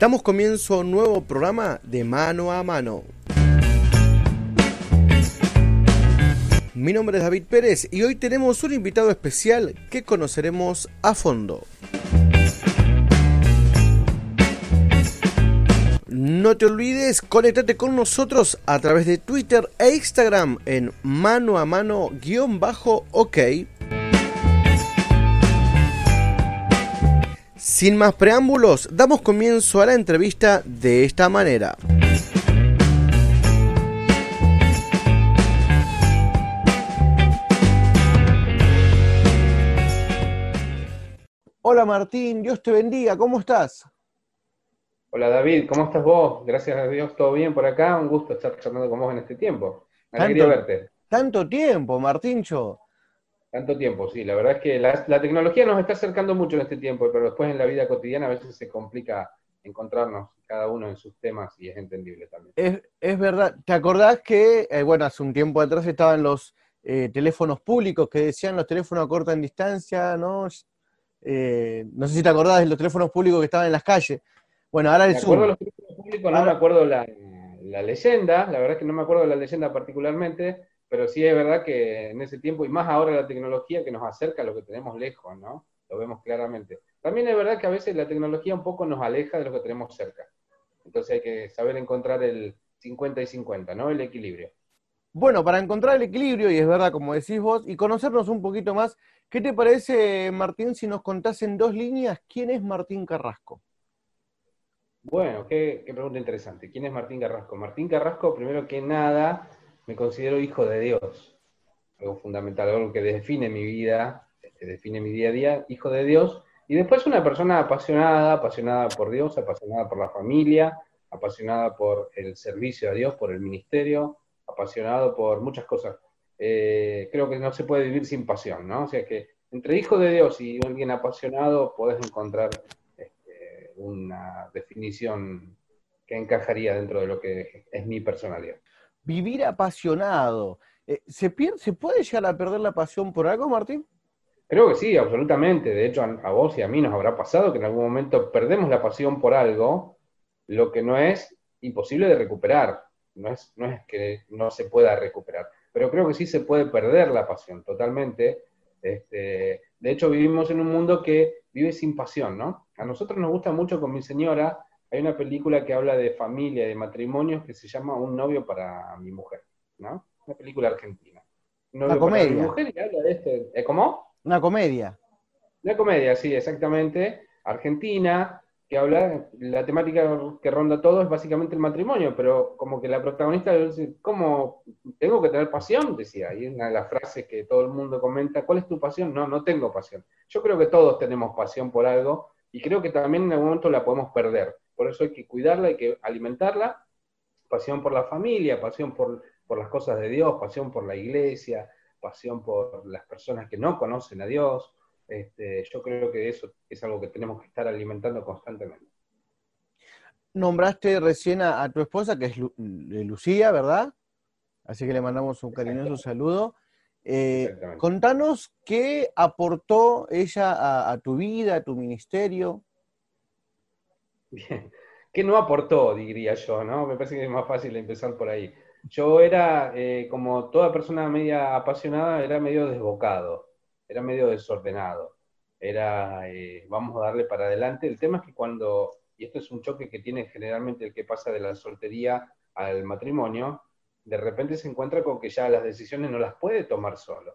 Damos comienzo a un nuevo programa de mano a mano. Mi nombre es David Pérez y hoy tenemos un invitado especial que conoceremos a fondo. No te olvides, conéctate con nosotros a través de Twitter e Instagram en mano a mano guion bajo ok Sin más preámbulos, damos comienzo a la entrevista de esta manera. Hola Martín, Dios te bendiga, ¿cómo estás? Hola David, ¿cómo estás vos? Gracias a Dios, todo bien por acá, un gusto estar charlando con vos en este tiempo. Alegría verte. Tanto tiempo, Martíncho. Tanto tiempo, sí. La verdad es que la, tecnología nos está acercando mucho en este tiempo, pero después en la vida cotidiana a veces se complica encontrarnos cada uno en sus temas y es entendible también. Es, verdad. ¿Te acordás que, eh, bueno, hace un tiempo atrás estaban los eh, teléfonos públicos que decían los teléfonos a corta en distancia, ¿no? Eh, no sé si te acordás de los teléfonos públicos que estaban en las calles. Bueno, ahora el me acuerdo los teléfonos públicos, no me acuerdo la, la leyenda, la verdad es que no me acuerdo de la leyenda particularmente, pero sí es verdad que en ese tiempo, y más ahora la tecnología que nos acerca a lo que tenemos lejos, ¿no? Lo vemos claramente. También es verdad que a veces la tecnología un poco nos aleja de lo que tenemos cerca. Entonces hay que saber encontrar el 50 y 50, ¿no? El equilibrio. Bueno, para encontrar el equilibrio, y es verdad, como decís vos, y conocernos un poquito más, ¿qué te parece, Martín, si nos contás en dos líneas quién es Martín Carrasco? Bueno, qué, qué pregunta interesante. ¿Quién es Martín Carrasco? Martín Carrasco, primero que nada, me considero hijo de Dios, algo fundamental, algo que define mi vida, este, define mi día a día, hijo de Dios, y después una persona apasionada, apasionada por Dios, apasionada por la familia, apasionada por el servicio a Dios, por el ministerio, apasionado por muchas cosas. Eh, creo que no se puede vivir sin pasión, ¿no? O sea que entre hijo de Dios y alguien apasionado podés encontrar este, una definición que encajaría dentro de lo que es mi personalidad vivir apasionado. Eh, ¿se, ¿Se puede llegar a perder la pasión por algo, Martín? Creo que sí, absolutamente. De hecho, a, vos y a mí nos habrá pasado que en algún momento perdemos la pasión por algo, lo que no es imposible de recuperar. No es, no es que no se pueda recuperar, pero creo que sí se puede perder la pasión totalmente. Este, de hecho, vivimos en un mundo que vive sin pasión, ¿no? A nosotros nos gusta mucho con mi señora hay una película que habla de familia, de matrimonios, que se llama Un novio para mi mujer, ¿no? Una película argentina. una comedia. mi mujer y habla de este, ¿eh, ¿Cómo? Una comedia. Una comedia, sí, exactamente. Argentina, que habla, la temática que ronda todo es básicamente el matrimonio, pero como que la protagonista dice, ¿cómo tengo que tener pasión? Decía, y es una de las frases que todo el mundo comenta, ¿cuál es tu pasión? No, no tengo pasión. Yo creo que todos tenemos pasión por algo y creo que también en algún momento la podemos perder. Por eso hay que cuidarla, hay que alimentarla. Pasión por la familia, pasión por, las cosas de Dios, pasión por la iglesia, pasión por las personas que no conocen a Dios. Este, yo creo que eso es algo que tenemos que estar alimentando constantemente. Nombraste recién a, tu esposa, que es Lucía, ¿verdad? Así que le mandamos un cariñoso saludo. Eh, contanos qué aportó ella a, tu vida, a tu ministerio. Bien. ¿Qué no aportó, diría yo, no? Me parece que es más fácil empezar por ahí. Yo era, eh, como toda persona media apasionada, era medio desbocado, era medio desordenado. Era, eh, vamos a darle para adelante. El tema es que cuando, y esto es un choque que tiene generalmente el que pasa de la soltería al matrimonio, de repente se encuentra con que ya las decisiones no las puede tomar solo,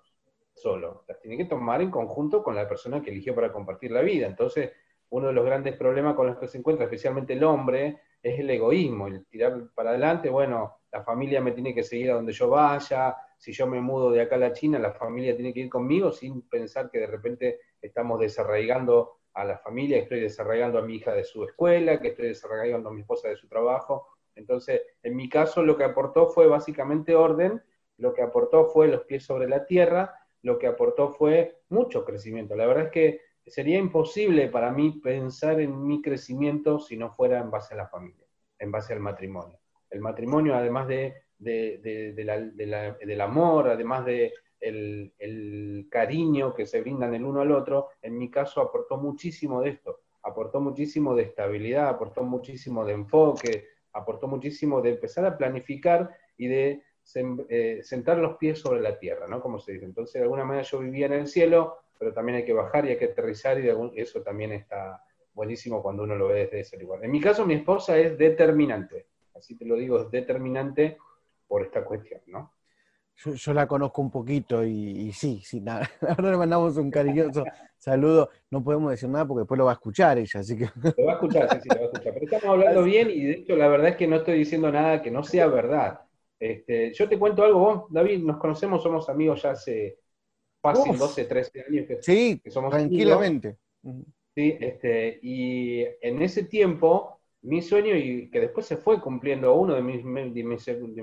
solo, las tiene que tomar en conjunto con la persona que eligió para compartir la vida. Entonces, uno de los grandes problemas con los que se encuentra, especialmente el hombre, es el egoísmo, el tirar para adelante, bueno, la familia me tiene que seguir a donde yo vaya, si yo me mudo de acá a la China, la familia tiene que ir conmigo sin pensar que de repente estamos desarraigando a la familia, estoy desarraigando a mi hija de su escuela, que estoy desarraigando a mi esposa de su trabajo. Entonces, en mi caso lo que aportó fue básicamente orden, lo que aportó fue los pies sobre la tierra, lo que aportó fue mucho crecimiento. La verdad es que sería imposible para mí pensar en mi crecimiento si no fuera en base a la familia, en base al matrimonio. El matrimonio, además de, del amor, además de el, cariño que se brindan el uno al otro, en mi caso aportó muchísimo de esto. aportó muchísimo de estabilidad, aportó muchísimo de enfoque, aportó muchísimo de empezar a planificar y de eh, sentar los pies sobre la tierra, ¿no? Como se dice. Entonces, de alguna manera yo vivía en el cielo, pero también hay que bajar y hay que aterrizar y eso también está buenísimo cuando uno lo ve desde ese lugar. En mi caso, mi esposa es determinante, así te lo digo, es determinante por esta cuestión, ¿no? Yo, la conozco un poquito y, sí, sí, nada. Ahora le mandamos un cariñoso saludo. No podemos decir nada porque después lo va a escuchar ella, así que. Lo va a escuchar, sí, sí, lo va a escuchar. Pero estamos hablando bien y de hecho la verdad es que no estoy diciendo nada que no sea verdad. Este, yo te cuento algo, vos, David, nos conocemos, somos amigos ya hace fácil, 12, 13 años que, sí, somos tranquilamente. Sí, este, y en ese tiempo, mi sueño, y que después se fue cumpliendo uno de mis, de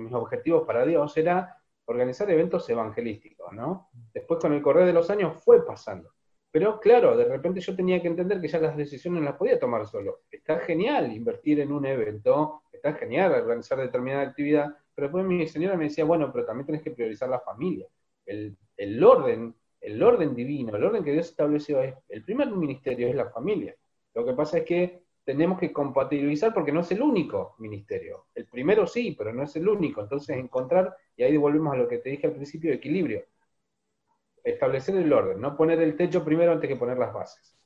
mis, objetivos para Dios, era organizar eventos evangelísticos, ¿no? Después con el correr de los años fue pasando. Pero claro, de repente yo tenía que entender que ya las decisiones las podía tomar solo. Está genial invertir en un evento, está genial organizar determinada actividad, pero después mi señora me decía, bueno, pero también tenés que priorizar la familia. El, orden, el orden divino, el orden que Dios estableció es, el primer ministerio es la familia. Lo que pasa es que tenemos que compatibilizar porque no es el único ministerio. El primero sí, pero no es el único. Entonces encontrar, y ahí volvemos a lo que te dije al principio, equilibrio. Establecer el orden, no poner el techo primero antes que poner las bases.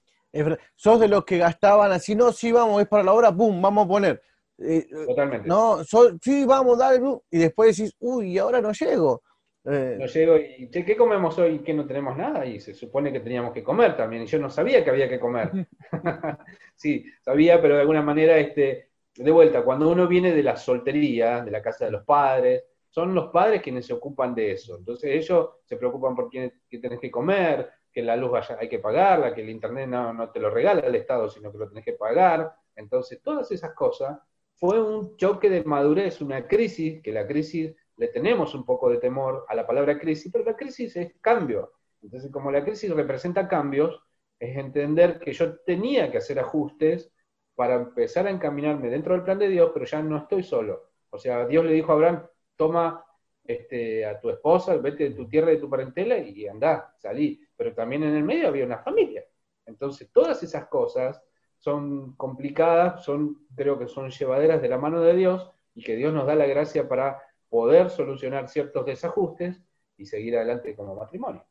Sos de los que gastaban así, no, sí, vamos, es para la hora, pum, vamos a poner. Eh, Totalmente. No, sí, vamos, dale, y después decís, uy, ahora no llego. Eh, no llego y, che, ¿qué comemos hoy? Que no tenemos nada, y se supone que teníamos que comer también, y yo no sabía que había que comer. sí, sabía, pero de alguna manera, este, de vuelta, cuando uno viene de la soltería, de la casa de los padres, son los padres quienes se ocupan de eso. Entonces ellos se preocupan por quién, qué tenés que comer, que la luz vaya, hay que pagarla, que el internet no, no te lo regala el Estado, sino que lo tenés que pagar. Entonces, todas esas cosas fue un choque de madurez, una crisis, que la crisis le tenemos un poco de temor a la palabra crisis, pero la crisis es cambio. Entonces, como la crisis representa cambios, es entender que yo tenía que hacer ajustes para empezar a encaminarme dentro del plan de Dios, pero ya no estoy solo. O sea, Dios le dijo a Abraham, toma este, a tu esposa, vete de tu tierra, de tu parentela y anda, salí. Pero también en el medio había una familia. Entonces, todas esas cosas son complicadas, son, creo que son llevaderas de la mano de Dios y que Dios nos da la gracia para poder solucionar ciertos desajustes y seguir adelante como matrimonio.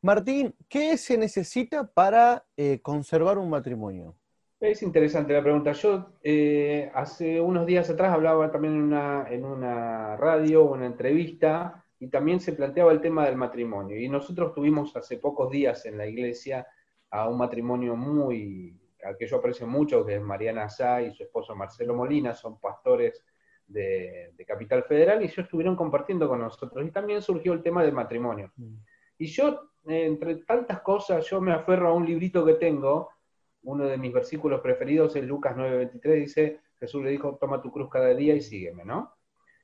Martín, ¿qué se necesita para eh, conservar un matrimonio? Es interesante la pregunta. Yo eh, hace unos días atrás hablaba también en una, en una radio, una entrevista, y también se planteaba el tema del matrimonio. Y nosotros tuvimos hace pocos días en la iglesia a un matrimonio muy, al que yo aprecio mucho, que es Mariana Sá y su esposo Marcelo Molina, son pastores de, Capital Federal, y ellos estuvieron compartiendo con nosotros. Y también surgió el tema del matrimonio. Mm. Y yo, entre tantas cosas, yo me aferro a un librito que tengo, uno de mis versículos preferidos es Lucas 9:23, dice, Jesús le dijo, toma tu cruz cada día y sígueme, ¿no?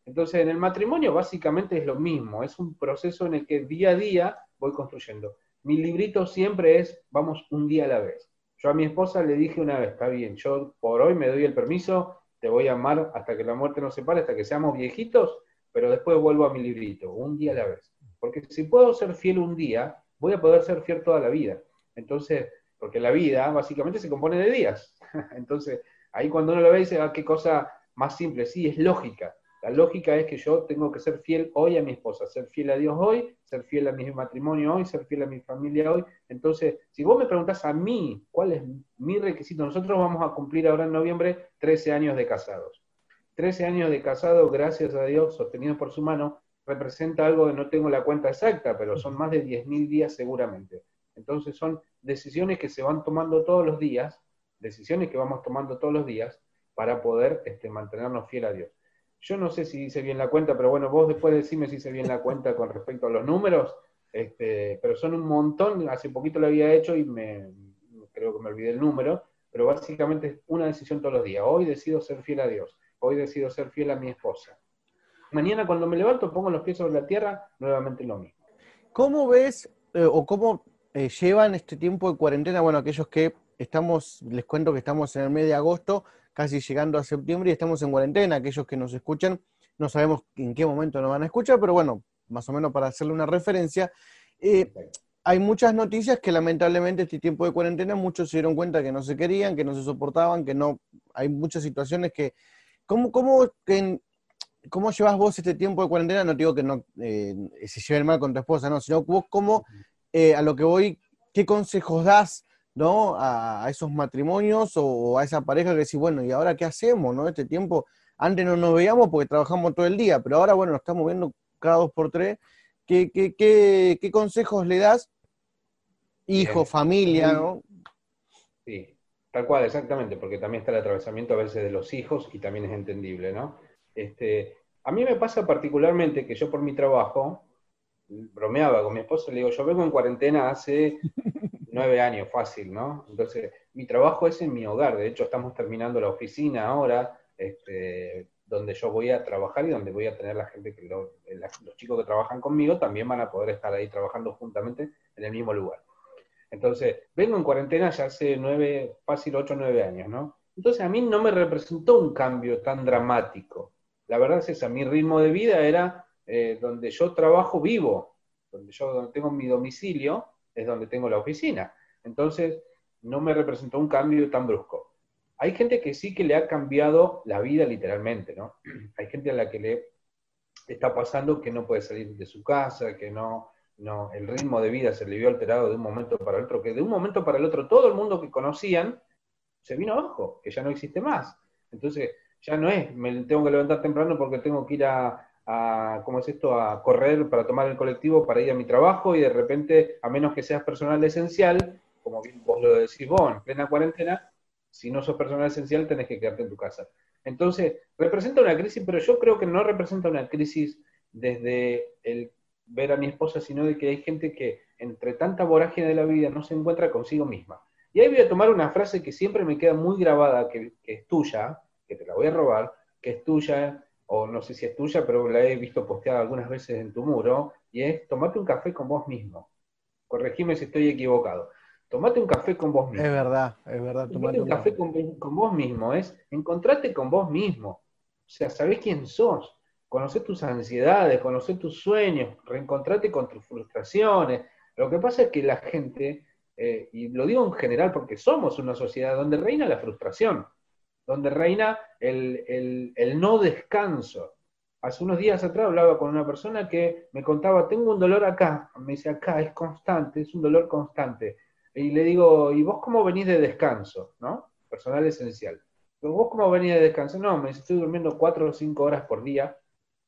Entonces, en el matrimonio básicamente es lo mismo, es un proceso en el que día a día voy construyendo. Mi librito siempre es, vamos un día a la vez. Yo a mi esposa le dije una vez, está bien, yo por hoy me doy el permiso, te voy a amar hasta que la muerte nos separe, hasta que seamos viejitos, pero después vuelvo a mi librito, un día a la vez. Porque si puedo ser fiel un día, voy a poder ser fiel toda la vida. Entonces, porque la vida básicamente se compone de días. Entonces, ahí cuando uno lo ve dice, ah, qué cosa más simple, sí, es lógica. La lógica es que yo tengo que ser fiel hoy a mi esposa, ser fiel a Dios hoy, ser fiel a mi matrimonio hoy, ser fiel a mi familia hoy. Entonces, si vos me preguntás a mí cuál es mi requisito, nosotros vamos a cumplir ahora en noviembre 13 años de casados. 13 años de casado, gracias a Dios, sostenidos por su mano, representa algo que no tengo la cuenta exacta, pero son más de 10.000 días seguramente. Entonces son decisiones que se van tomando todos los días, decisiones que vamos tomando todos los días para poder este, mantenernos fiel a Dios. Yo no sé si hice bien la cuenta, pero bueno, vos después decime si hice bien la cuenta con respecto a los números, este, pero son un montón, hace poquito lo había hecho y me, creo que me olvidé el número, pero básicamente es una decisión todos los días. Hoy decido ser fiel a Dios, hoy decido ser fiel a mi esposa. Mañana cuando me levanto pongo los pies sobre la tierra, nuevamente lo mismo. ¿Cómo ves eh, o cómo eh, llevan este tiempo de cuarentena? Bueno, aquellos que estamos, les cuento que estamos en el mes de agosto, casi llegando a septiembre y estamos en cuarentena. Aquellos que nos escuchan, no sabemos en qué momento nos van a escuchar, pero bueno, más o menos para hacerle una referencia. Eh, hay muchas noticias que lamentablemente este tiempo de cuarentena muchos se dieron cuenta que no se querían, que no se soportaban, que no, hay muchas situaciones que, ¿cómo, cómo, que, cómo llevas vos este tiempo de cuarentena? No digo que no eh, se lleve mal con tu esposa, no, sino vos cómo, eh, a lo que voy, ¿qué consejos das? ¿No? A, esos matrimonios o, a esa pareja que decís, bueno, ¿y ahora qué hacemos? ¿no? Este tiempo, antes no nos veíamos porque trabajamos todo el día, pero ahora, bueno, nos estamos viendo cada dos por tres. ¿Qué, qué, qué, qué consejos le das hijo, familia, ¿no? Sí, tal cual, exactamente, porque también está el atravesamiento a veces de los hijos y también es entendible, ¿no? Este, a mí me pasa particularmente que yo por mi trabajo, bromeaba con mi esposo, le digo, yo vengo en cuarentena hace nueve años, fácil, ¿no? Entonces, mi trabajo es en mi hogar, de hecho estamos terminando la oficina ahora, este, donde yo voy a trabajar y donde voy a tener la gente, que los chicos que trabajan conmigo también van a poder estar ahí trabajando juntamente en el mismo lugar. Entonces, vengo en cuarentena ya hace nueve, fácil ocho nueve años, ¿no? Entonces a mí no me representó un cambio tan dramático. La verdad es esa, mi ritmo de vida era eh, donde yo trabajo vivo, donde yo tengo mi domicilio, es donde tengo la oficina. Entonces, no me representó un cambio tan brusco. Hay gente que sí que le ha cambiado la vida literalmente, ¿no? Hay gente a la que le está pasando que no puede salir de su casa, que no, no, el ritmo de vida se le vio alterado de un momento para el otro, que de un momento para el otro todo el mundo que conocían se vino abajo, que ya no existe más. Entonces, ya no es, me tengo que levantar temprano porque tengo que ir a, a, ¿cómo es esto?, a correr para tomar el colectivo para ir a mi trabajo y de repente, a menos que seas personal esencial, como bien vos lo decís vos, en plena cuarentena, si no sos personal esencial tenés que quedarte en tu casa. Entonces, representa una crisis, pero yo creo que no representa una crisis desde el ver a mi esposa, sino de que hay gente que entre tanta vorágine de la vida no se encuentra consigo misma. Y ahí voy a tomar una frase que siempre me queda muy grabada, que, es tuya, que te la voy a robar, que es tuya, o no sé si es tuya, pero la he visto posteada algunas veces en tu muro, y es tomate un café con vos mismo. Corregime si estoy equivocado. Tomate un café con vos mismo. Es verdad, es verdad. Tomate, un, café con, con, vos mismo, es encontrate con vos mismo. O sea, sabés quién sos conocer tus ansiedades, conocer tus sueños, reencontrarte con tus frustraciones. Lo que pasa es que la gente, eh, y lo digo en general porque somos una sociedad donde reina la frustración, donde reina el, no descanso. Hace unos días atrás hablaba con una persona que me contaba, tengo un dolor acá, me dice acá, es constante, es un dolor constante. Y le digo, ¿y vos cómo venís de descanso? ¿No? Personal esencial. ¿Vos cómo venís de descanso? No, me dice, estoy durmiendo cuatro o cinco horas por día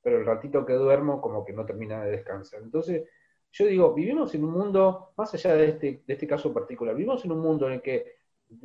pero el ratito que duermo como que no termina de descansar. Entonces, yo digo, vivimos en un mundo, más allá de este, de este caso particular, vivimos en un mundo en el que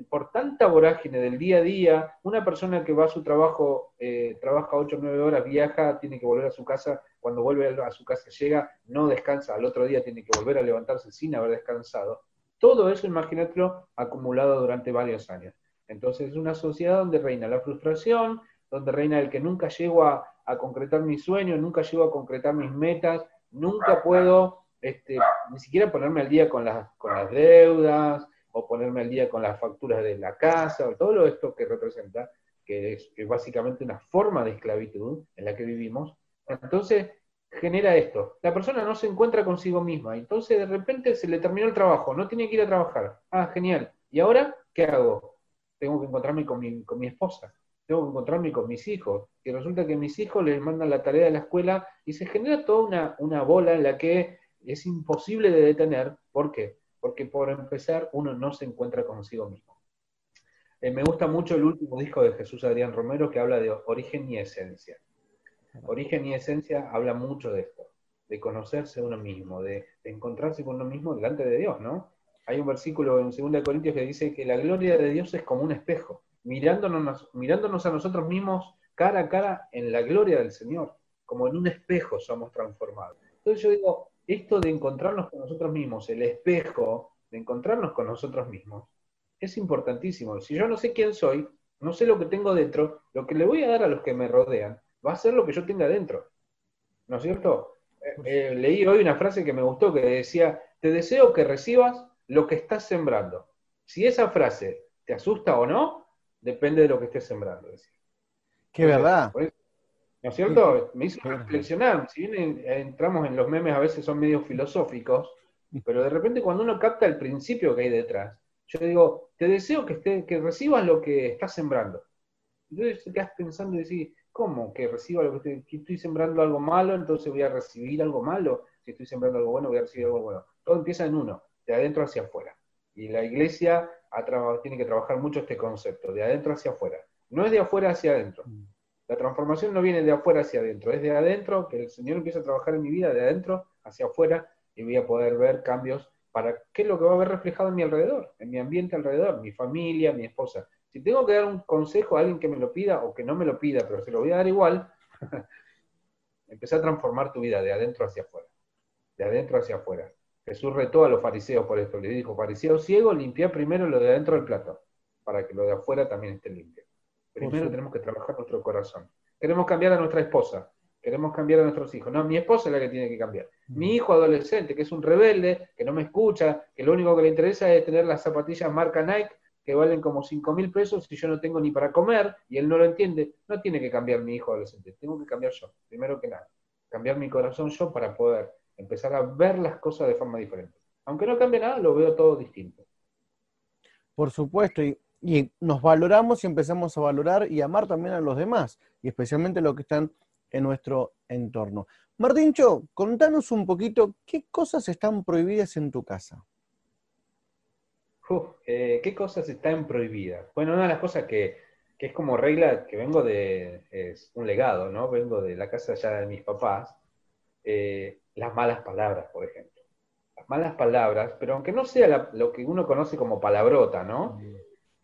por tanta vorágine del día a día, una persona que va a su trabajo, eh, trabaja 8 o 9 horas, viaja, tiene que volver a su casa, cuando vuelve a su casa llega, no descansa, al otro día tiene que volver a levantarse sin haber descansado. Todo eso, imagínatelo, acumulado durante varios años. Entonces es una sociedad donde reina la frustración, donde reina el que nunca llego a, concretar mis sueños, nunca llego a concretar mis metas, nunca puedo este, ni siquiera ponerme al día con las, con las deudas o ponerme al día con las facturas de la casa, o todo esto que representa, que es, básicamente una forma de esclavitud en la que vivimos. Entonces, genera esto. La persona no se encuentra consigo misma, entonces de repente se le terminó el trabajo, no tiene que ir a trabajar. Ah, genial. ¿Y ahora qué hago? Tengo que encontrarme con mi, con mi esposa tengo que encontrarme con mis hijos. Y resulta que mis hijos les mandan la tarea de la escuela y se genera toda una, bola en la que es imposible de detener. ¿Por qué? Porque por empezar uno no se encuentra consigo mismo. Eh, me gusta mucho el último disco de Jesús Adrián Romero que habla de origen y esencia. Origen y esencia habla mucho de esto, de conocerse uno mismo, de, encontrarse con uno mismo delante de Dios, ¿no? Hay un versículo en 2 Corintios que dice que la gloria de Dios es como un espejo mirándonos, mirándonos a nosotros mismos cara a cara en la gloria del Señor, como en un espejo somos transformados. Entonces yo digo, esto de encontrarnos con nosotros mismos, el espejo, de encontrarnos con nosotros mismos, es importantísimo. Si yo no sé quién soy, no sé lo que tengo dentro, lo que le voy a dar a los que me rodean va a ser lo que yo tenga dentro. ¿No es cierto? Eh, eh, leí hoy una frase que me gustó que decía, te deseo que recibas lo que estás sembrando. Si esa frase te asusta o no, depende de lo que estés sembrando. Qué verdad. ¿No es cierto? Me hizo reflexionar. Si bien entramos en los memes, a veces son medio filosóficos, Pero de repente cuando uno capta el principio que hay detrás, yo digo, te deseo que, esté, que recibas lo que estás sembrando. Entonces te quedas pensando y decís, ¿cómo? Que reciba lo que estoy, estoy sembrando algo malo, entonces voy a recibir algo malo. Si estoy sembrando algo bueno, voy a recibir algo bueno. Todo empieza en uno, de adentro hacia afuera. Y la iglesia tiene que trabajar mucho este concepto, de adentro hacia afuera. No es de afuera hacia adentro. La transformación no viene de afuera hacia adentro, es de adentro, que el Señor empieza a trabajar en mi vida, de adentro hacia afuera, y voy a poder ver cambios para qué es lo que va a haber reflejado en mi alrededor, en mi ambiente alrededor, mi familia, mi esposa. Si tengo que dar un consejo a alguien que me lo pida o que no me lo pida, pero se lo voy a dar igual, empecé a transformar tu vida de adentro hacia afuera. De adentro hacia afuera. Jesús retó a los fariseos por esto. Le dijo, fariseo ciego, limpia primero lo de adentro del plato, para que lo de afuera también esté limpio. Primero tenemos que trabajar nuestro corazón. Queremos cambiar a nuestra esposa, queremos cambiar a nuestros hijos. No, mi esposa es la que tiene que cambiar. Mi hijo adolescente, que es un rebelde, que no me escucha, que lo único que le interesa es tener las zapatillas marca Nike que valen como 5 mil pesos y yo no tengo ni para comer y él no lo entiende, no tiene que cambiar mi hijo adolescente, tengo que cambiar yo, primero que nada. Cambiar mi corazón yo para poder empezar a ver las cosas de forma diferente. Aunque no cambie nada, lo veo todo distinto. Por supuesto, y, nos valoramos y empezamos a valorar y amar también a los demás, y especialmente los que están en nuestro entorno. Martíncho, contanos un poquito qué cosas están prohibidas en tu casa. Eh, ¿Qué cosas están prohibidas? Bueno, una de las cosas que, es como regla que vengo de, es un legado, ¿no? Vengo de la casa ya de mis papás, eh, las malas palabras, por ejemplo. Las malas palabras, pero aunque no sea lo que uno conoce como palabrota, ¿no?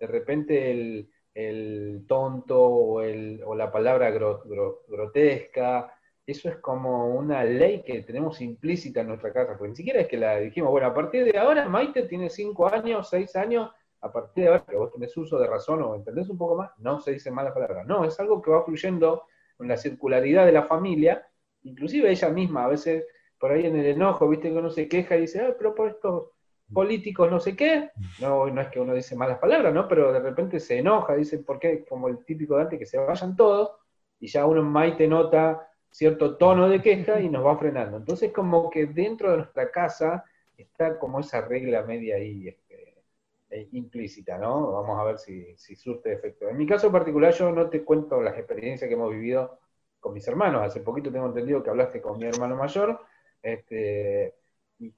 De repente el, tonto o, o, la palabra grotesca, eso es como una ley que tenemos implícita en nuestra casa, porque ni siquiera es que la dijimos, bueno, a partir de ahora Maite tiene cinco años, seis años, a partir de ahora que vos tenés uso de razón o entendés un poco más, no se dice malas palabras. No, es algo que va fluyendo en la circularidad de la familia, inclusive ella misma, a veces por ahí en el enojo, viste que uno se queja y dice, ah, pero por estos políticos no sé qué, no, no es que uno dice malas palabras, ¿no? Pero de repente se enoja, dice, ¿por qué? Como el típico de antes, que se vayan todos, y ya uno en Maite nota cierto tono de queja y nos va frenando. Entonces, como que dentro de nuestra casa está como esa regla media ahí este, eh, implícita, ¿no? Vamos a ver si, si, surte efecto. En mi caso particular, yo no te cuento las experiencias que hemos vivido con mis hermanos. Hace poquito tengo entendido que hablaste con mi hermano mayor. Este, y,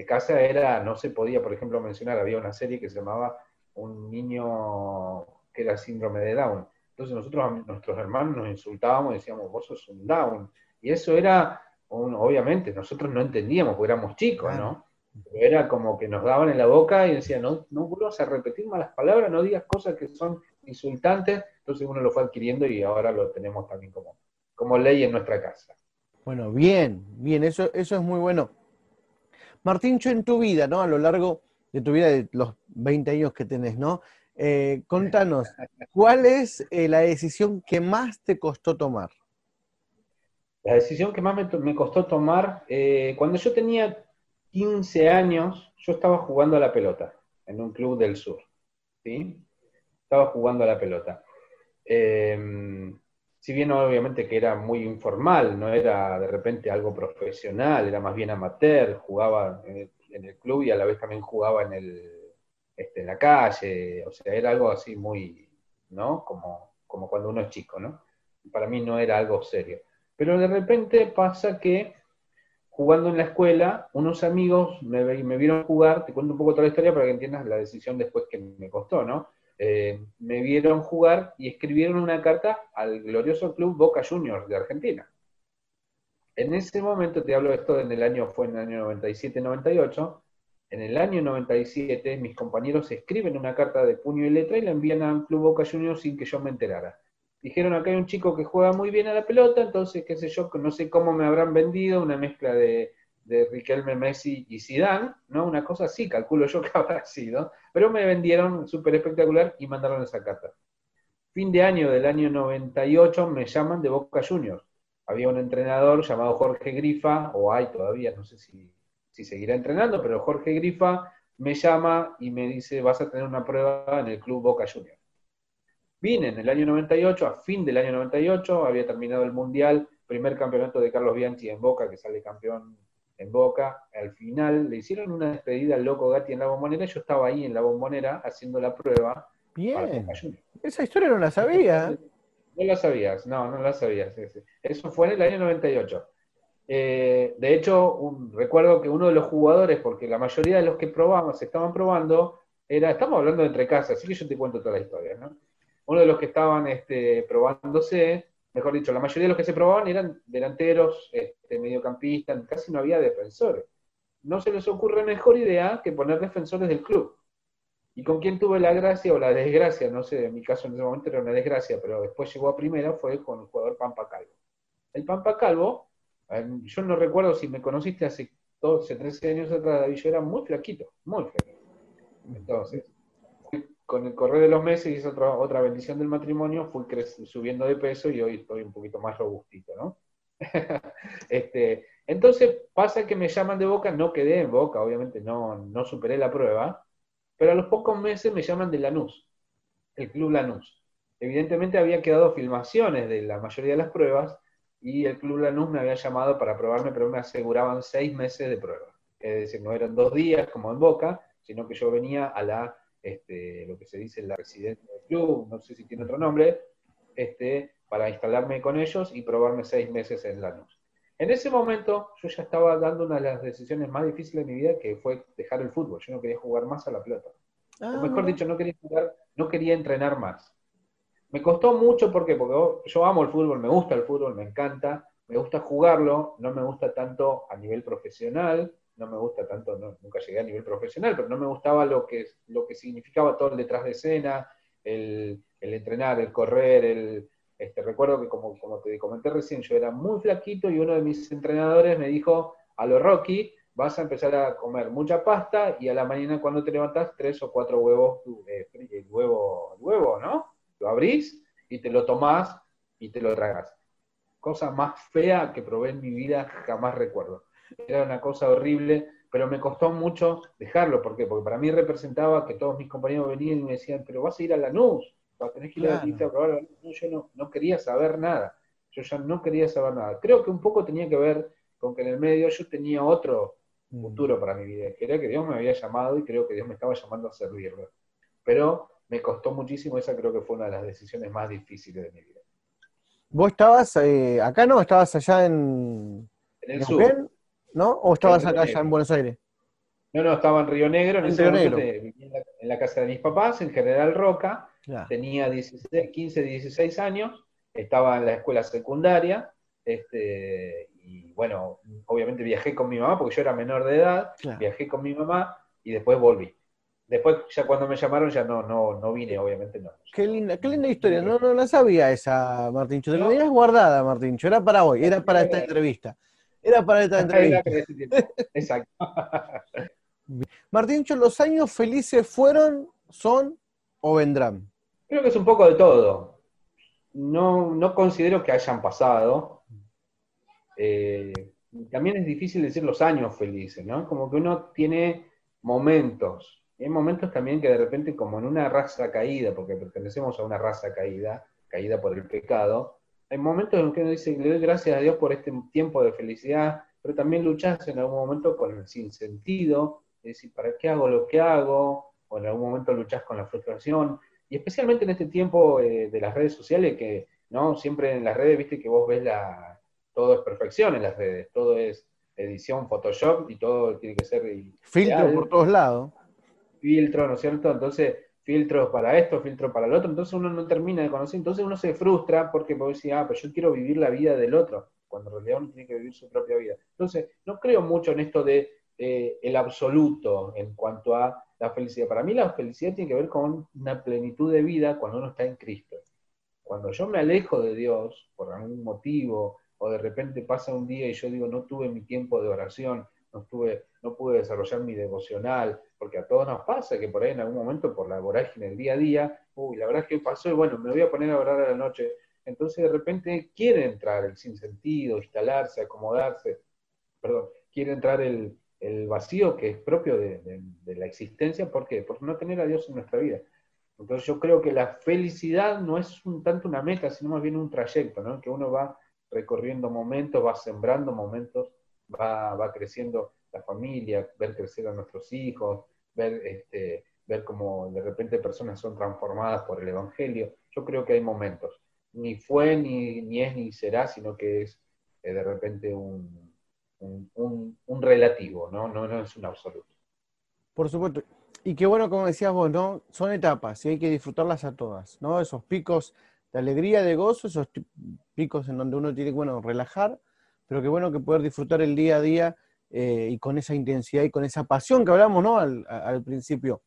de casa era, no se podía, por ejemplo, mencionar, había una serie que se llamaba Un niño que era síndrome de Down entonces nosotros nuestros hermanos nos insultábamos y decíamos, vos sos un down. Y eso era, obviamente, nosotros no entendíamos porque éramos chicos, ¿no? Pero era como que nos daban en la boca y decían, no, no vuelvas a repetir malas palabras, no digas cosas que son insultantes. Entonces uno lo fue adquiriendo y ahora lo tenemos también como, como ley en nuestra casa. Bueno, bien, bien, eso, eso es muy bueno. Martíncho, en tu vida, ¿no? A lo largo de tu vida, de los 20 años que tenés, ¿no? Eh, contanos, ¿cuál es eh, la decisión que más te costó tomar? La decisión que más me, costó tomar, eh, cuando yo tenía 15 años, yo estaba jugando a la pelota en un club del sur. ¿sí? Estaba jugando a la pelota. Em, si bien obviamente que era muy informal, no era de repente algo profesional, era más bien amateur, jugaba en el club y a la vez también jugaba en el, este, en la calle, o sea, era algo así muy, ¿no? Como, como cuando uno es chico, ¿no? Para mí no era algo serio. Pero de repente pasa que jugando en la escuela, unos amigos me, me vieron jugar, te cuento un poco toda la historia para que entiendas la decisión después que me costó, ¿no? Eh, me vieron jugar y escribieron una carta al glorioso club Boca Juniors de Argentina. En ese momento, te hablo de esto en el año, fue en el año 97-98, en el año 97 mis compañeros escriben una carta de puño y letra y la envían al Club Boca Juniors sin que yo me enterara. Dijeron, acá hay un chico que juega muy bien a la pelota, entonces, qué sé yo, no sé cómo me habrán vendido, una mezcla de, de Riquelme, Messi y Zidane, ¿no? Una cosa así, calculo yo que habrá sido, pero me vendieron súper espectacular y mandaron esa carta. Fin de año del año 98 me llaman de Boca Juniors. Había un entrenador llamado Jorge Grifa, o hay todavía, no sé si si seguirá entrenando, pero Jorge Grifa me llama y me dice, vas a tener una prueba en el Club Boca Juniors. Vine en el año 98, a fin del año 98, había terminado el Mundial, primer campeonato de Carlos Bianchi en Boca, que sale campeón en Boca. Al final le hicieron una despedida al loco Gatti en la bombonera. Yo estaba ahí en la bombonera haciendo la prueba. Bien. Esa historia no la sabía. No la sabías, no, no la sabías. Eso fue en el año 98. Eh, de hecho, recuerdo que uno de los jugadores, porque la mayoría de los que probamos, estaban probando, era, estamos hablando de entre casas, así que yo te cuento toda la historia, ¿no? Uno de los que estaban este, probándose, mejor dicho, la mayoría de los que se probaban eran delanteros, este, mediocampistas, casi no había defensores. No se les ocurre mejor idea que poner defensores del club. Y con quien tuve la gracia o la desgracia, no sé, en mi caso en ese momento era una desgracia, pero después llegó a primera, fue con el jugador Pampa Calvo. El Pampa Calvo yo no recuerdo si me conociste hace 12, 13 años atrás, David, yo era muy flaquito, muy flaquito. Entonces, con el correr de los meses y es otra, otra bendición del matrimonio, fui subiendo de peso y hoy estoy un poquito más robustito, ¿no? este, entonces pasa que me llaman de Boca, no quedé en Boca, obviamente no, no superé la prueba, pero a los pocos meses me llaman de Lanús, el Club Lanús. Evidentemente había quedado filmaciones de la mayoría de las pruebas, y el Club Lanús me había llamado para probarme, pero me aseguraban seis meses de prueba. Es decir, no eran dos días como en Boca, sino que yo venía a la, este, lo que se dice la residencia del club, no sé si tiene otro nombre, este, para instalarme con ellos y probarme seis meses en Lanús. En ese momento yo ya estaba dando una de las decisiones más difíciles de mi vida, que fue dejar el fútbol. Yo no quería jugar más a la pelota. o ah, mejor dicho, no quería jugar, no quería entrenar más. Me costó mucho, ¿por qué? Porque yo amo el fútbol, me gusta el fútbol, me encanta, me gusta jugarlo, no me gusta tanto a nivel profesional, no me gusta tanto, nunca llegué a nivel profesional, pero no me gustaba lo que, lo que significaba todo el detrás de escena, el, entrenar, el correr, el, este, recuerdo que como, como te comenté recién, yo era muy flaquito y uno de mis entrenadores me dijo, a lo Rocky, vas a empezar a comer mucha pasta y a la mañana cuando te levantas, tres o cuatro huevos, eh, el huevo, el huevo, ¿no? Lo abrís y te lo tomás y te lo tragas. Cosa más fea que probé en mi vida, jamás recuerdo. Era una cosa horrible, pero me costó mucho dejarlo. ¿Por qué? Porque para mí representaba que todos mis compañeros venían y me decían, pero vas a ir a la NUS, vas a tener que ir a la a probar. Yo no, quería saber nada. Yo ya no quería saber nada. Creo que un poco tenía que ver con que en el medio yo tenía otro mm. futuro para mi vida, que era que Dios me había llamado y creo que Dios me estaba llamando a servirlo. Pero me costó muchísimo, esa creo que fue una de las decisiones más difíciles de mi vida. ¿Vos estabas eh, acá, no? ¿Estabas allá en, en el sur? ¿No? ¿O estabas acá allá en Buenos Aires? No, no, estaba en Río Negro, en, ese momento vivía en la, casa de mis papás, en General Roca, tenía 16, 15, 16 años, estaba en la escuela secundaria, este, y bueno, obviamente viajé con mi mamá, porque yo era menor de edad, viajé con mi mamá y después volví. Después, ya cuando me llamaron, ya no, no, no vine, obviamente no. Qué linda, qué linda historia. No, no la sabía esa, Martincho. Te lo tenías guardada, Martincho. Era para hoy, era para esta entrevista. Era para esta entrevista. Exacto. Martincho, ¿los años felices fueron, son o vendrán? Creo que es un poco de todo. No, no considero que hayan pasado. Eh, también es difícil decir los años felices, ¿no? Como que uno tiene momentos hay momentos también que de repente, como en una raza caída, porque pertenecemos a una raza caída, caída por el pecado, hay momentos en que uno dice, le doy gracias a Dios por este tiempo de felicidad, pero también luchas en algún momento con el sinsentido, es decir, ¿para qué hago lo que hago? O en algún momento luchas con la frustración, y especialmente en este tiempo eh, de las redes sociales, que no siempre en las redes, viste que vos ves la, todo es perfección en las redes, todo es edición, Photoshop y todo tiene que ser... Filtro por todos lados filtro, ¿no es cierto? Entonces, filtros para esto, filtros para el otro, entonces uno no termina de conocer, entonces uno se frustra porque puede decir, ah, pero yo quiero vivir la vida del otro, cuando en realidad uno tiene que vivir su propia vida. Entonces, no creo mucho en esto de eh, el absoluto en cuanto a la felicidad. Para mí la felicidad tiene que ver con una plenitud de vida cuando uno está en Cristo. Cuando yo me alejo de Dios por algún motivo, o de repente pasa un día y yo digo, no tuve mi tiempo de oración, no, tuve, no pude desarrollar mi devocional, porque a todos nos pasa que por ahí en algún momento, por la vorágine del día a día, uy, la verdad es que pasó y bueno, me voy a poner a orar a la noche. Entonces de repente quiere entrar el sinsentido, instalarse, acomodarse, perdón, quiere entrar el, vacío que es propio de, la existencia, ¿por qué? Por no tener a Dios en nuestra vida. Entonces yo creo que la felicidad no es tanto una meta, sino más bien un trayecto, ¿no? Que uno va recorriendo momentos, va sembrando momentos va, va creciendo la familia, ver crecer a nuestros hijos, ver, este, ver cómo de repente personas son transformadas por el Evangelio. Yo creo que hay momentos. Ni fue, ni, ni es, ni será, sino que es eh, de repente un, un, un, relativo, ¿no? ¿no? No es un absoluto. Por supuesto. Y qué bueno, como decías vos, ¿no? Son etapas y hay que disfrutarlas a todas, ¿no? Esos picos de alegría, de gozo, esos picos en donde uno tiene, bueno, relajar, pero qué bueno que poder disfrutar el día a día eh, y con esa intensidad y con esa pasión que hablamos, ¿no? Al, al principio.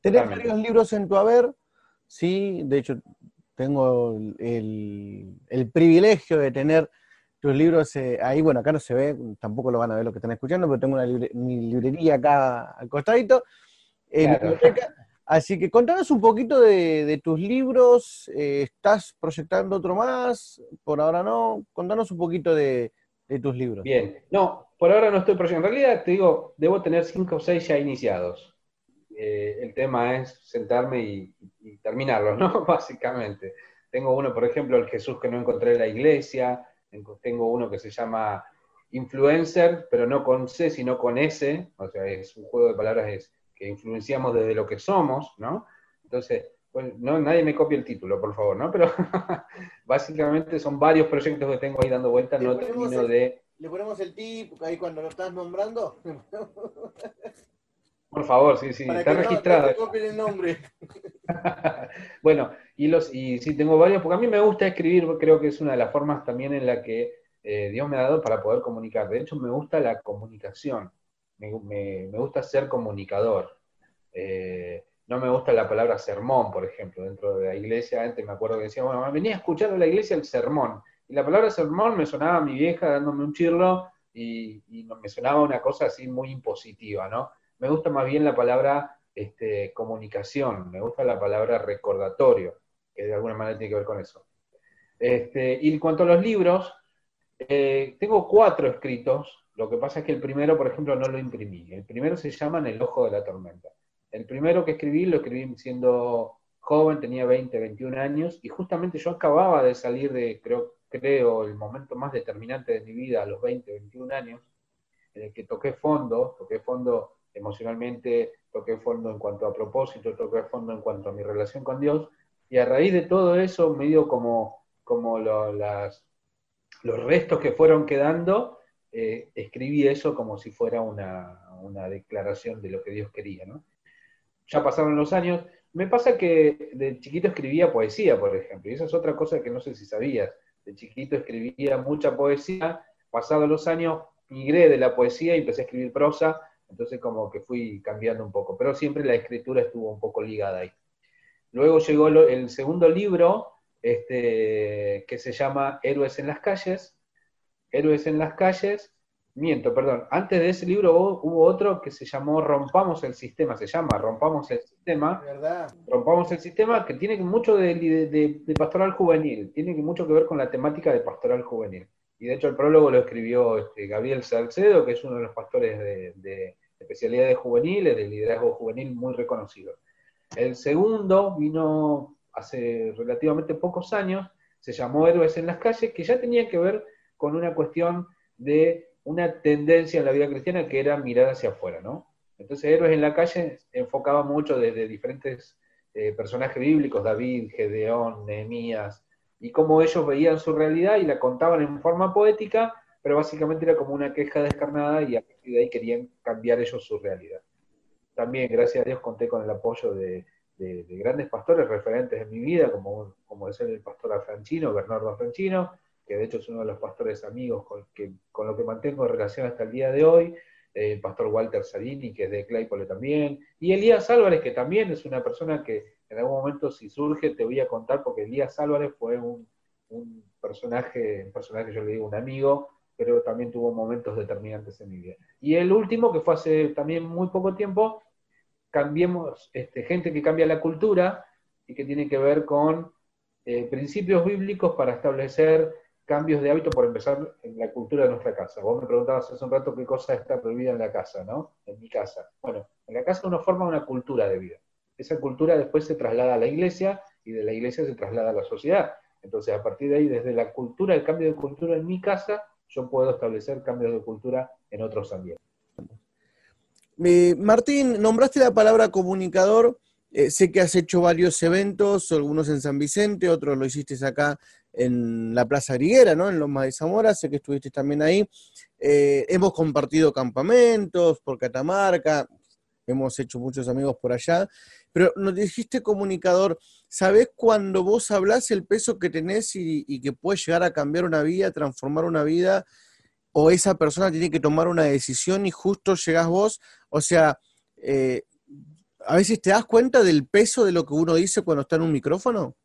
Tenés varios libros en tu haber, sí, de hecho tengo el, el privilegio de tener tus libros eh, ahí, bueno, acá no se ve, tampoco lo van a ver los que están escuchando, pero tengo una mi librería acá al costadito, Así que contanos un poquito de, tus libros, eh, ¿estás proyectando otro más? Por ahora no, contanos un poquito de, tus libros. Bien, no, por ahora no estoy proyectando, en realidad te digo, debo tener cinco o seis ya iniciados. Eh, el tema es sentarme y, y terminarlos, ¿no? Básicamente. Tengo uno, por ejemplo, el Jesús que no encontré en la iglesia, tengo uno que se llama Influencer, pero no con C, sino con S, o sea, es un juego de palabras que influenciamos desde lo que somos, ¿no? Entonces, pues, no, nadie me copie el título, por favor, ¿no? Pero básicamente son varios proyectos que tengo ahí dando vueltas, no termino de... ¿Le ponemos el tip ahí cuando lo estás nombrando? Por favor, sí, sí, está registrado. el nombre. bueno, y los y sí tengo varios, porque a mí me gusta escribir, creo que es una de las formas también en la que eh, Dios me ha dado para poder comunicar. De hecho, me gusta la comunicación, me, gusta ser comunicador. Eh, no me gusta la palabra sermón, por ejemplo, dentro de la iglesia. Antes me acuerdo que decía, bueno, venía a escuchar a la iglesia el sermón. Y la palabra sermón me sonaba a mi vieja dándome un chirlo y, me sonaba una cosa así muy impositiva, ¿no? me gusta más bien la palabra este, comunicación, me gusta la palabra recordatorio, que de alguna manera tiene que ver con eso. Este, y en cuanto a los libros, eh, tengo cuatro escritos, lo que pasa es que el primero, por ejemplo, no lo imprimí. El primero se llama En el ojo de la tormenta. El primero que escribí lo escribí siendo joven, tenía 20, 21 años, y justamente yo acababa de salir de, creo, creo, el momento más determinante de mi vida, a los 20, 21 años, en el que toqué fondo, toqué fondo emocionalmente, toqué fondo en cuanto a propósito, toqué fondo en cuanto a mi relación con Dios, y a raíz de todo eso, medio como, como las, los restos que fueron quedando, eh, escribí eso como si fuera una, declaración de lo que Dios quería. ¿no? Ya pasaron los años, me pasa que de chiquito escribía poesía, por ejemplo, y esa es otra cosa que no sé si sabías. De chiquito escribía mucha poesía, pasados los años migré de la poesía y empecé a escribir prosa, entonces como que fui cambiando un poco, pero siempre la escritura estuvo un poco ligada ahí. Luego llegó el segundo libro, este, que se llama Héroes en las calles. Héroes en las calles, miento, perdón, antes de ese libro hubo, otro que se llamó Rompamos el Sistema, se llama Rompamos el Sistema. ¿verdad? Rompamos el Sistema, que tiene mucho de, de, pastoral juvenil, tiene mucho que ver con la temática de pastoral juvenil. Y de hecho el prólogo lo escribió este, Gabriel Salcedo, que es uno de los pastores de, especialidades juveniles, de liderazgo juvenil muy reconocido. El segundo vino hace relativamente pocos años, se llamó Héroes en las calles, que ya tenía que ver con una cuestión de una tendencia en la vida cristiana que era mirar hacia afuera, ¿no? Entonces Héroes en la calle enfocaba mucho desde diferentes eh, personajes bíblicos, David, Gedeón, Nehemías, y cómo ellos veían su realidad y la contaban en forma poética, pero básicamente era como una queja descarnada y a partir de ahí querían cambiar ellos su realidad. También, gracias a Dios, conté con el apoyo de, grandes pastores referentes en mi vida, como, como es el pastor Afranchino, Bernardo Afranchino, que de hecho es uno de los pastores amigos con, que, con lo que mantengo relación hasta el día de hoy, el pastor Walter Salini, que es de Claypole también, y Elías Álvarez, que también es una persona que en algún momento si surge te voy a contar, porque Elías Álvarez fue un, personaje, un personaje, yo le digo un amigo, pero también tuvo momentos determinantes en mi vida. Y el último, que fue hace también muy poco tiempo, cambiemos, este, gente que cambia la cultura y que tiene que ver con eh, principios bíblicos para establecer cambios de hábito, por empezar, en la cultura de nuestra casa. Vos me preguntabas hace un rato qué cosa está prohibida en la casa, ¿no? En mi casa. Bueno, en la casa uno forma una cultura de vida esa cultura después se traslada a la iglesia y de la iglesia se traslada a la sociedad. Entonces, a partir de ahí, desde la cultura, el cambio de cultura en mi casa, yo puedo establecer cambios de cultura en otros ambientes. Martín, nombraste la palabra comunicador. Eh, sé que has hecho varios eventos, algunos en San Vicente, otros lo hiciste acá en la Plaza Griguera, ¿no? En Loma de Zamora, sé que estuviste también ahí. Eh, hemos compartido campamentos por Catamarca, hemos hecho muchos amigos por allá, pero nos dijiste comunicador, ¿sabés cuando vos hablás el peso que tenés y, que puede llegar a cambiar una vida, transformar una vida, o esa persona tiene que tomar una decisión y justo llegás vos? O sea, eh, a veces te das cuenta del peso de lo que uno dice cuando está en un micrófono.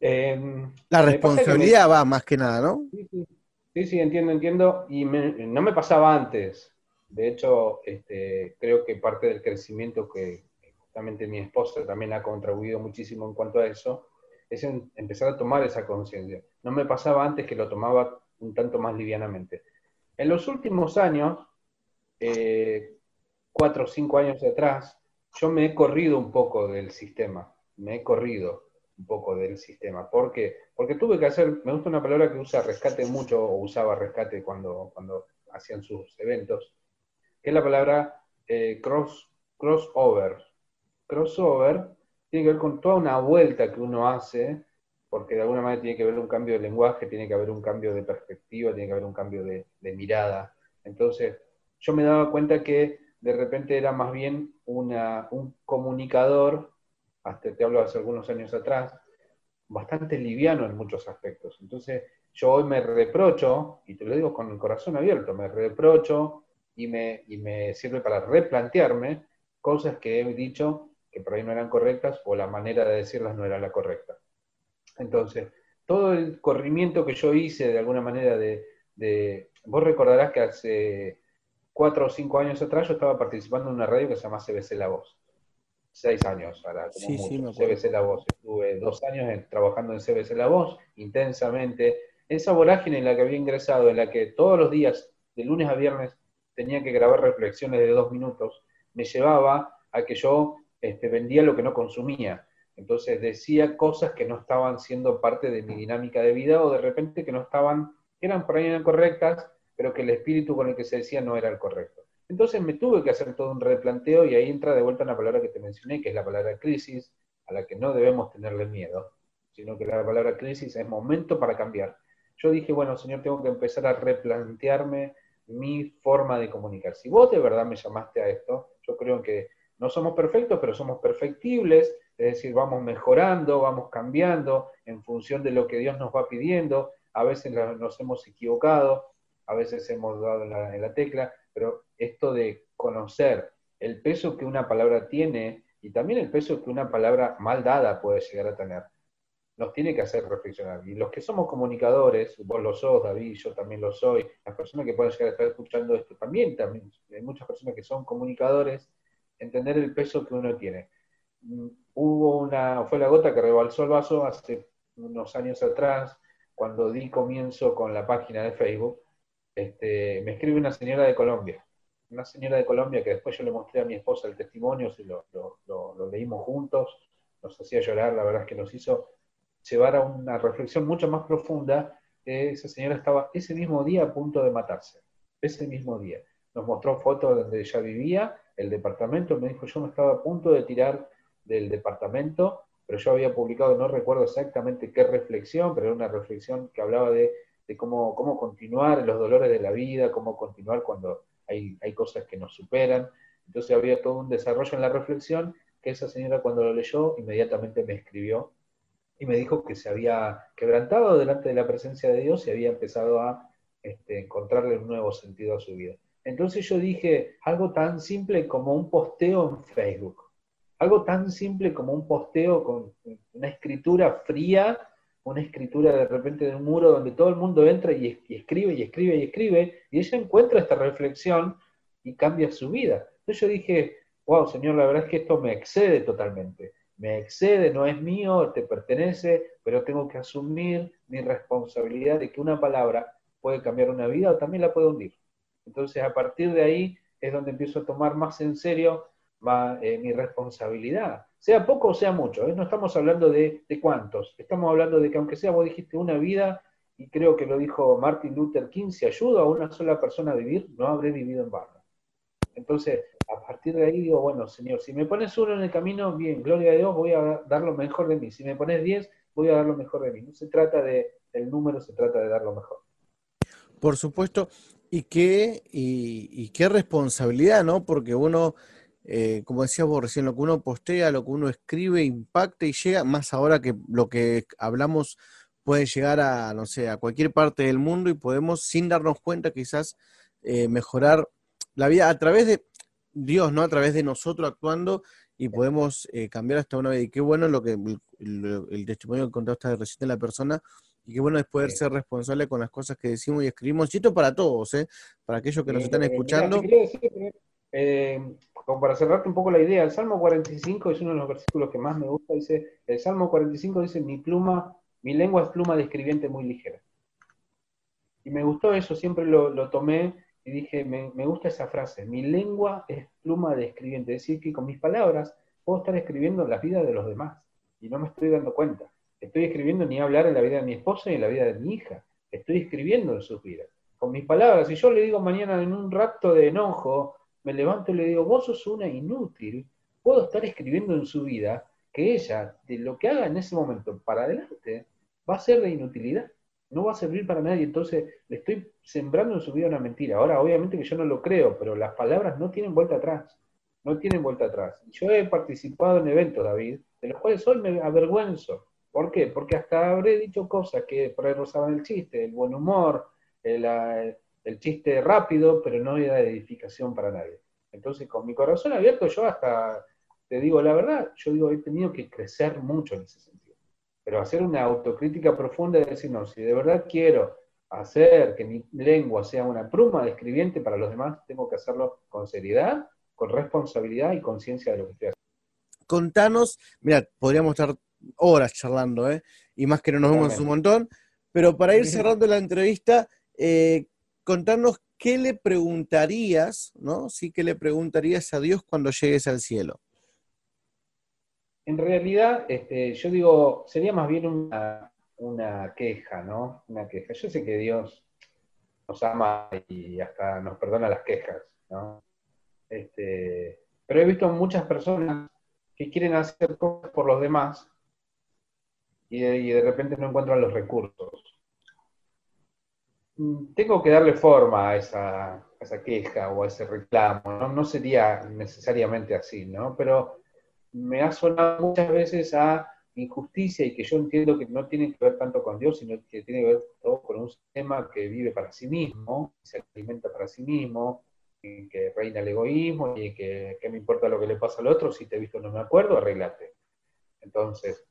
Em, la responsabilidad va más que nada, ¿no? Sí, sí, entiendo, entiendo. Y no me pasaba antes. De hecho, este, creo que parte del crecimiento que justamente mi esposa también ha contribuido muchísimo en cuanto a eso, es empezar a tomar esa conciencia. No me pasaba antes que lo tomaba un tanto más livianamente. En los últimos años, eh, cuatro o cinco años atrás, yo me he corrido un poco del sistema, me he corrido un poco del sistema. ¿Por qué? Porque tuve que hacer, me gusta una palabra que usa rescate mucho, o usaba rescate cuando, cuando hacían sus eventos, que es la palabra eh, cross, crossover. Crossover tiene que ver con toda una vuelta que uno hace, porque de alguna manera tiene que haber un cambio de lenguaje, tiene que haber un cambio de perspectiva, tiene que haber un cambio de, de mirada. Entonces, yo me daba cuenta que de repente era más bien una, un comunicador, hasta te hablo hace algunos años atrás, bastante liviano en muchos aspectos. Entonces, yo hoy me reprocho, y te lo digo con el corazón abierto, me reprocho y me, y me sirve para replantearme cosas que he dicho que por ahí no eran correctas o la manera de decirlas no era la correcta. Entonces, todo el corrimiento que yo hice de alguna manera de, de vos recordarás que hace cuatro o cinco años atrás yo estaba participando en una radio que se llama CBC La Voz. Seis años ahora, como mucho. CBC La Voz. Estuve dos años trabajando en CBC La Voz, intensamente. Esa vorágine en la que había ingresado, en la que todos los días, de lunes a viernes, tenía que grabar reflexiones de dos minutos, me llevaba a que yo este, vendía lo que no consumía. Entonces decía cosas que no estaban siendo parte de mi dinámica de vida o de repente que no estaban, eran por ahí correctas, pero que el espíritu con el que se decía no era el correcto. Entonces me tuve que hacer todo un replanteo y ahí entra de vuelta una palabra que te mencioné, que es la palabra crisis, a la que no debemos tenerle miedo, sino que la palabra crisis es momento para cambiar. Yo dije, bueno, Señor, tengo que empezar a replantearme mi forma de comunicar. Si vos de verdad me llamaste a esto, yo creo que no somos perfectos, pero somos perfectibles, es decir, vamos mejorando, vamos cambiando en función de lo que Dios nos va pidiendo. A veces nos hemos equivocado, a veces hemos dado en la, tecla, pero esto de conocer el peso que una palabra tiene y también el peso que una palabra mal dada puede llegar a tener, nos tiene que hacer reflexionar. Y los que somos comunicadores, vos lo sos, David, yo también lo soy, las personas que pueden llegar a estar escuchando esto también, también hay muchas personas que son comunicadores, entender el peso que uno tiene. Mm, hubo una, fue la gota que rebalsó el vaso hace unos años atrás, cuando di comienzo con la página de Facebook, este, me escribe una señora de Colombia, una señora de Colombia que después yo le mostré a mi esposa el testimonio, y lo, lo, leímos juntos, nos hacía llorar, la verdad es que nos hizo llevar a una reflexión mucho más profunda. esa señora estaba ese mismo día a punto de matarse, ese mismo día. Nos mostró fotos donde ella vivía, el departamento, me dijo, yo me estaba a punto de tirar del departamento, pero yo había publicado, no recuerdo exactamente qué reflexión, pero era una reflexión que hablaba de de cómo, cómo continuar los dolores de la vida, cómo continuar cuando hay, cosas que nos superan. Entonces había todo un desarrollo en la reflexión que esa señora cuando lo leyó inmediatamente me escribió y me dijo que se había quebrantado delante de la presencia de Dios y había empezado a este, encontrarle un nuevo sentido a su vida. Entonces yo dije algo tan simple como un posteo en Facebook, algo tan simple como un posteo con una escritura fría una escritura de repente de un muro donde todo el mundo entra y, escribe y escribe y escribe, y ella encuentra esta reflexión y cambia su vida. Entonces yo dije, wow, Señor, la verdad es que esto me excede totalmente, me excede, no es mío, te pertenece, pero tengo que asumir mi responsabilidad de que una palabra puede cambiar una vida o también la puede hundir. Entonces a partir de ahí es donde empiezo a tomar más en serio eh, mi responsabilidad sea poco o sea mucho, ¿eh? no estamos hablando de, cuántos, estamos hablando de que aunque sea, vos dijiste una vida, y creo que lo dijo Martin Luther King, si ayudo a una sola persona a vivir, no habré vivido en vano. Entonces, a partir de ahí digo, bueno, Señor, si me pones uno en el camino, bien, gloria a Dios, voy a dar lo mejor de mí. Si me pones diez, voy a dar lo mejor de mí. No se trata de el número, se trata de dar lo mejor. Por supuesto, y qué, y, qué responsabilidad, ¿no? Porque uno, eh, como decías vos recién, lo que uno postea, lo que uno escribe, impacta y llega, más ahora que lo que hablamos puede llegar a, no sé, a cualquier parte del mundo y podemos, sin darnos cuenta, quizás eh, mejorar la vida a través de Dios, ¿no? A través de nosotros actuando y podemos eh, cambiar hasta una vida. Y qué bueno lo que el, testimonio que contaste recién de la persona, y qué bueno es poder ser responsable con las cosas que decimos y escribimos. Y esto para todos, ¿eh? Para aquellos que nos están escuchando. Eh, como para cerrarte un poco la idea, el Salmo 45 es uno de los versículos que más me gusta. Dice, el Salmo 45 dice, mi pluma mi lengua es pluma de escribiente muy ligera. Y me gustó eso, siempre lo, tomé y dije, me, gusta esa frase, mi lengua es pluma de escribiente, es decir, que con mis palabras puedo estar escribiendo la vida de los demás y no me estoy dando cuenta. Estoy escribiendo ni hablar en la vida de mi esposa ni en la vida de mi hija, estoy escribiendo en sus vidas. Con mis palabras, si yo le digo mañana en un rapto de enojo, me levanto y le digo, vos sos una inútil, puedo estar escribiendo en su vida que ella, de lo que haga en ese momento para adelante, va a ser de inutilidad, no va a servir para nadie, entonces le estoy sembrando en su vida una mentira. Ahora, obviamente que yo no lo creo, pero las palabras no tienen vuelta atrás, no tienen vuelta atrás. Yo he participado en eventos, David, de los cuales hoy me avergüenzo. ¿Por qué? Porque hasta habré dicho cosas que por ahí rozaban el chiste, el buen humor, el, el chiste rápido, pero no era de edificación para nadie. Entonces, con mi corazón abierto, yo hasta, te digo la verdad, yo digo, he tenido que crecer mucho en ese sentido pero hacer una autocrítica profunda y decir, no, si de verdad quiero hacer que mi lengua sea una pluma de escribiente para los demás, tengo que hacerlo con seriedad, con responsabilidad y conciencia de lo que estoy haciendo. Contanos, mira, podríamos estar horas charlando, ¿eh? y más que no nos vemos un montón, pero para ir cerrando la entrevista, eh, contanos qué le preguntarías, ¿no? Sí, qué le preguntarías a Dios cuando llegues al cielo. En realidad, este, yo digo, sería más bien una, queja, ¿no? Una queja. Yo sé que Dios nos ama y hasta nos perdona las quejas, ¿no? Este, pero he visto muchas personas que quieren hacer cosas por los demás y de, repente no encuentran los recursos. Mm, tengo que darle forma a esa, queja o a ese reclamo, ¿no? No sería necesariamente así, ¿no? Pero me ha sonado muchas veces a injusticia y que yo entiendo que no tiene que ver tanto con Dios, sino que tiene que ver todo con un sistema que vive para sí mismo, se alimenta para sí mismo, y que reina el egoísmo y que, me importa lo que le pasa al otro, si te he visto no me acuerdo, arreglate. Entonces,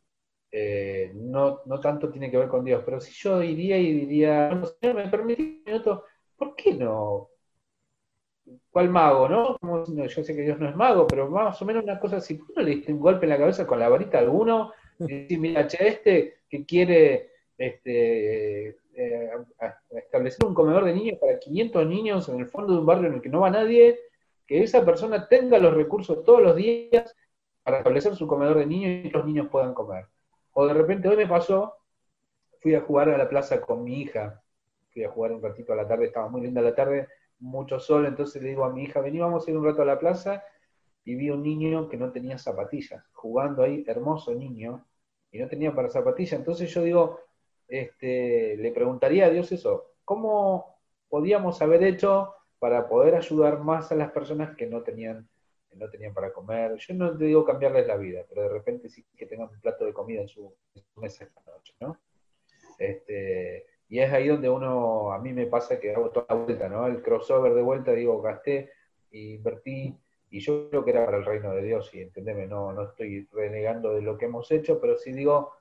eh, no, no tanto tiene que ver con Dios, pero si yo iría y diría, bueno, señor, me permitís un minuto, ¿por qué no ¿Cuál mago, no? Yo sé que Dios no es mago, pero más o menos una cosa así. ¿Por le diste un golpe en la cabeza con la varita a alguno? Y decir, mira, che, este que quiere este, eh, establecer un comedor de niños para 500 niños en el fondo de un barrio en el que no va nadie, que esa persona tenga los recursos todos los días para establecer su comedor de niños y los niños puedan comer. O de repente hoy me pasó, fui a jugar a la plaza con mi hija, fui a jugar un ratito a la tarde, estaba muy linda la tarde, mucho sol, entonces le digo a mi hija, vení, vamos a ir un rato a la plaza, y vi un niño que no tenía zapatillas, jugando ahí, hermoso niño, y no tenía para zapatillas. Entonces yo digo, este, le preguntaría a Dios eso, ¿cómo podíamos haber hecho para poder ayudar más a las personas que no tenían, no tenían para comer? Yo no te digo cambiarles la vida, pero de repente sí que tengan un plato de comida en su, mesa esta noche, ¿no? Este, y es ahí donde uno, a mí me pasa que hago toda la vuelta, ¿no? El crossover de vuelta, digo, gasté, invertí, y yo creo que era para el reino de Dios, y entendeme, no, no estoy renegando de lo que hemos hecho, pero sí digo,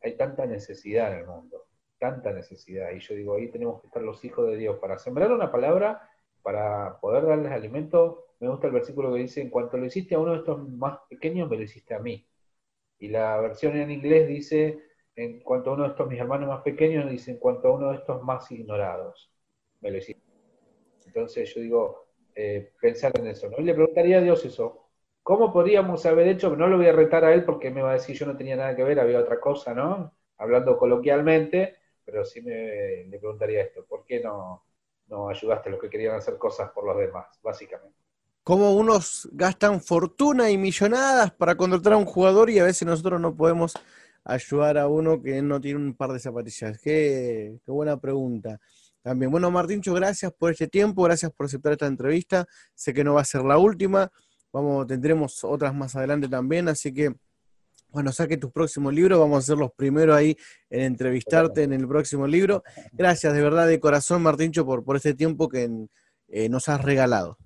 hay tanta necesidad en el mundo, tanta necesidad, y yo digo, ahí tenemos que estar los hijos de Dios para sembrar una palabra, para poder darles alimento. Me gusta el versículo que dice, en cuanto lo hiciste a uno de estos más pequeños, me lo hiciste a mí. Y la versión en inglés dice, en cuanto a uno de estos mis hermanos más pequeños, dice en cuanto a uno de estos más ignorados. Me lo hiciste. Entonces yo digo, eh, pensar en eso. ¿no? Y le preguntaría a Dios eso. ¿Cómo podríamos haber hecho? No lo voy a retar a él porque me va a decir yo no tenía nada que ver, había otra cosa, ¿no? Hablando coloquialmente, pero sí me, le preguntaría esto, ¿por qué no, no ayudaste a los que querían hacer cosas por los demás, básicamente? Como unos gastan fortuna y millonadas para contratar a un jugador y a veces nosotros no podemos ayudar a uno que no tiene un par de zapatillas. Qué, qué buena pregunta. También, bueno, Martincho, gracias por este tiempo, gracias por aceptar esta entrevista. Sé que no va a ser la última, vamos, tendremos otras más adelante también, así que, bueno, saque tus próximos libros, vamos a ser los primeros ahí en entrevistarte en el próximo libro. Gracias de verdad, de corazón, Martincho, por, por este tiempo que eh, nos has regalado.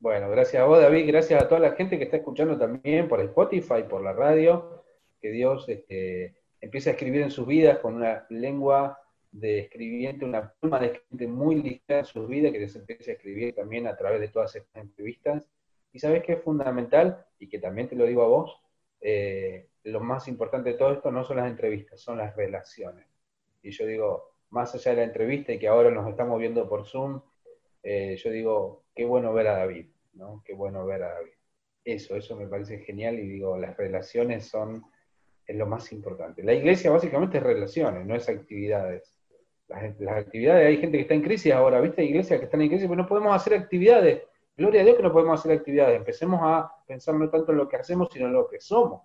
Bueno, gracias a vos, David, gracias a toda la gente que está escuchando también por Spotify, por la radio, que Dios este, empiece a escribir en sus vidas con una lengua de escribiente, una pluma de escribiente muy ligera en sus vidas, que les empiece a escribir también a través de todas estas entrevistas. Y sabes que es fundamental, y que también te lo digo a vos, eh, lo más importante de todo esto no son las entrevistas, son las relaciones. Y yo digo, más allá de la entrevista y que ahora nos estamos viendo por Zoom, eh, yo digo, qué bueno ver a David, ¿no? Qué bueno ver a David. Eso, eso me parece genial y digo, las relaciones son es lo más importante. La iglesia básicamente es relaciones, no es actividades las, actividades, hay gente que está en crisis ahora, ¿viste? Iglesias que están en crisis, pero no podemos hacer actividades. Gloria a Dios que no podemos hacer actividades. Empecemos a pensar no tanto en lo que hacemos, sino en lo que somos.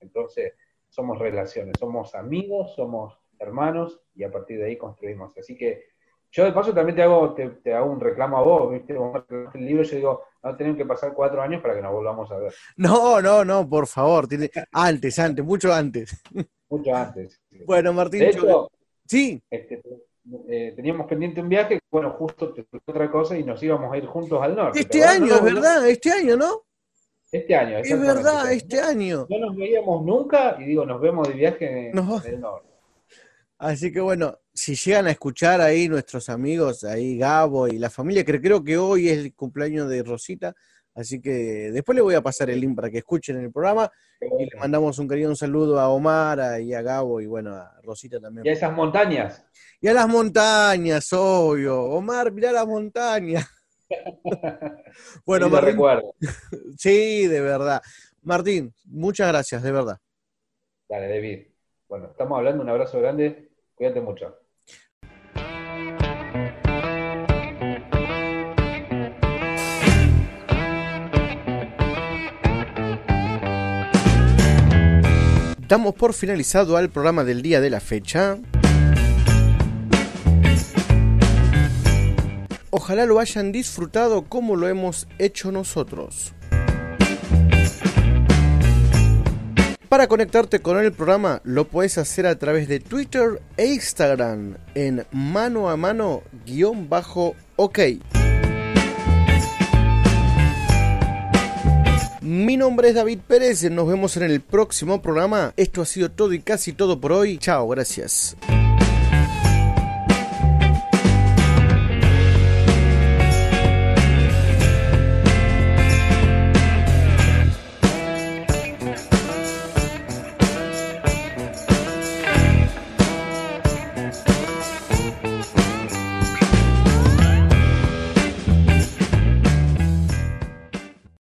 Entonces, somos relaciones, somos amigos, somos hermanos, y a partir de ahí construimos. Así que yo de paso también te hago, te, hago un reclamo a vos, ¿viste? el libro, yo digo, no tenemos que pasar cuatro años para que nos volvamos a ver. No, no, no, por favor, tiene, antes, antes, mucho antes. Mucho antes. Bueno, Martín, sí. Este, eh, teníamos pendiente un viaje, bueno, justo te otra cosa y nos íbamos a ir juntos al norte. Este año, es verdad, este año, ¿no? Este año, Es verdad, este año. No nos veíamos nunca y digo, nos vemos de viaje en, el norte. Así que bueno, si llegan a escuchar ahí nuestros amigos, ahí Gabo y la familia, que creo que hoy es el cumpleaños de Rosita, Así que después le voy a pasar el link para que escuchen el programa y le mandamos un un saludo a Omar y a Gabo y bueno, a Rosita también. Y a esas montañas. Y a las montañas, obvio. Omar, mirá las montañas. bueno, sí, recuerdo. sí, de verdad. Martín, muchas gracias, de verdad. Dale, David. Bueno, estamos hablando, un abrazo grande, cuídate mucho. Damos por finalizado al programa del día de la fecha. Ojalá lo hayan disfrutado como lo hemos hecho nosotros. Para conectarte con el programa lo puedes hacer a través de Twitter e Instagram en mano a mano guion bajo ok. Mi nombre es David Pérez, nos vemos en el próximo programa. Esto ha sido todo y casi todo por hoy. Chao, gracias.